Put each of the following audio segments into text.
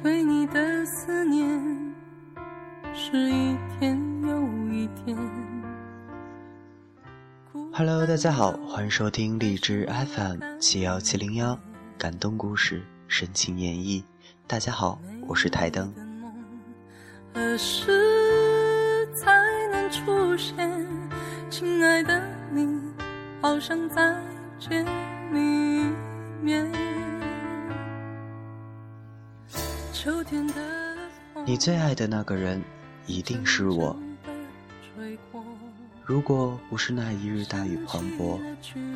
对你的思念，是一天又一天。Hello，大家好，欢迎收听荔枝 FM 七幺七零幺，感动故事深情演绎。大家好，我是台灯。何时才能出现？亲爱的你，好想再见你一面。你最爱的那个人，一定是我。如果不是那一日大雨磅礴，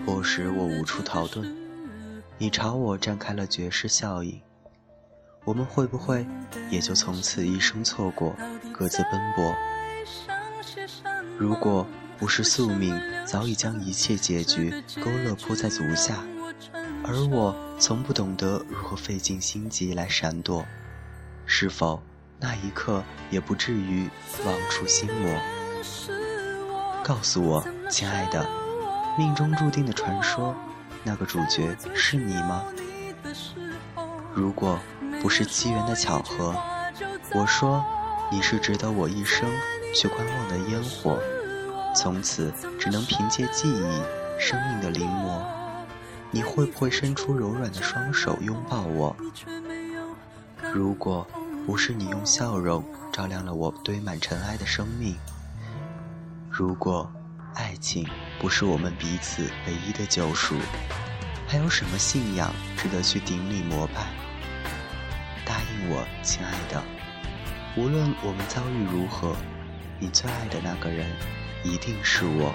迫使我无处逃遁，你朝我绽开了绝世笑影，我们会不会也就从此一生错过，各自奔波？如果不是宿命早已将一切结局勾勒铺在足下，而我从不懂得如何费尽心机来闪躲。是否那一刻也不至于望出心魔？告诉我，亲爱的，命中注定的传说，那个主角是你吗？如果不是机缘的巧合，我说你是值得我一生去观望的烟火，从此只能凭借记忆、生命的临摹。你会不会伸出柔软的双手拥抱我？如果不是你用笑容照亮了我堆满尘埃的生命，如果爱情不是我们彼此唯一的救赎，还有什么信仰值得去顶礼膜拜？答应我，亲爱的，无论我们遭遇如何，你最爱的那个人一定是我。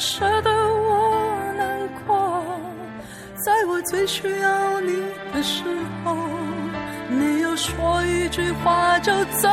舍得我难过在我最需要你的时候没有说一句话就走。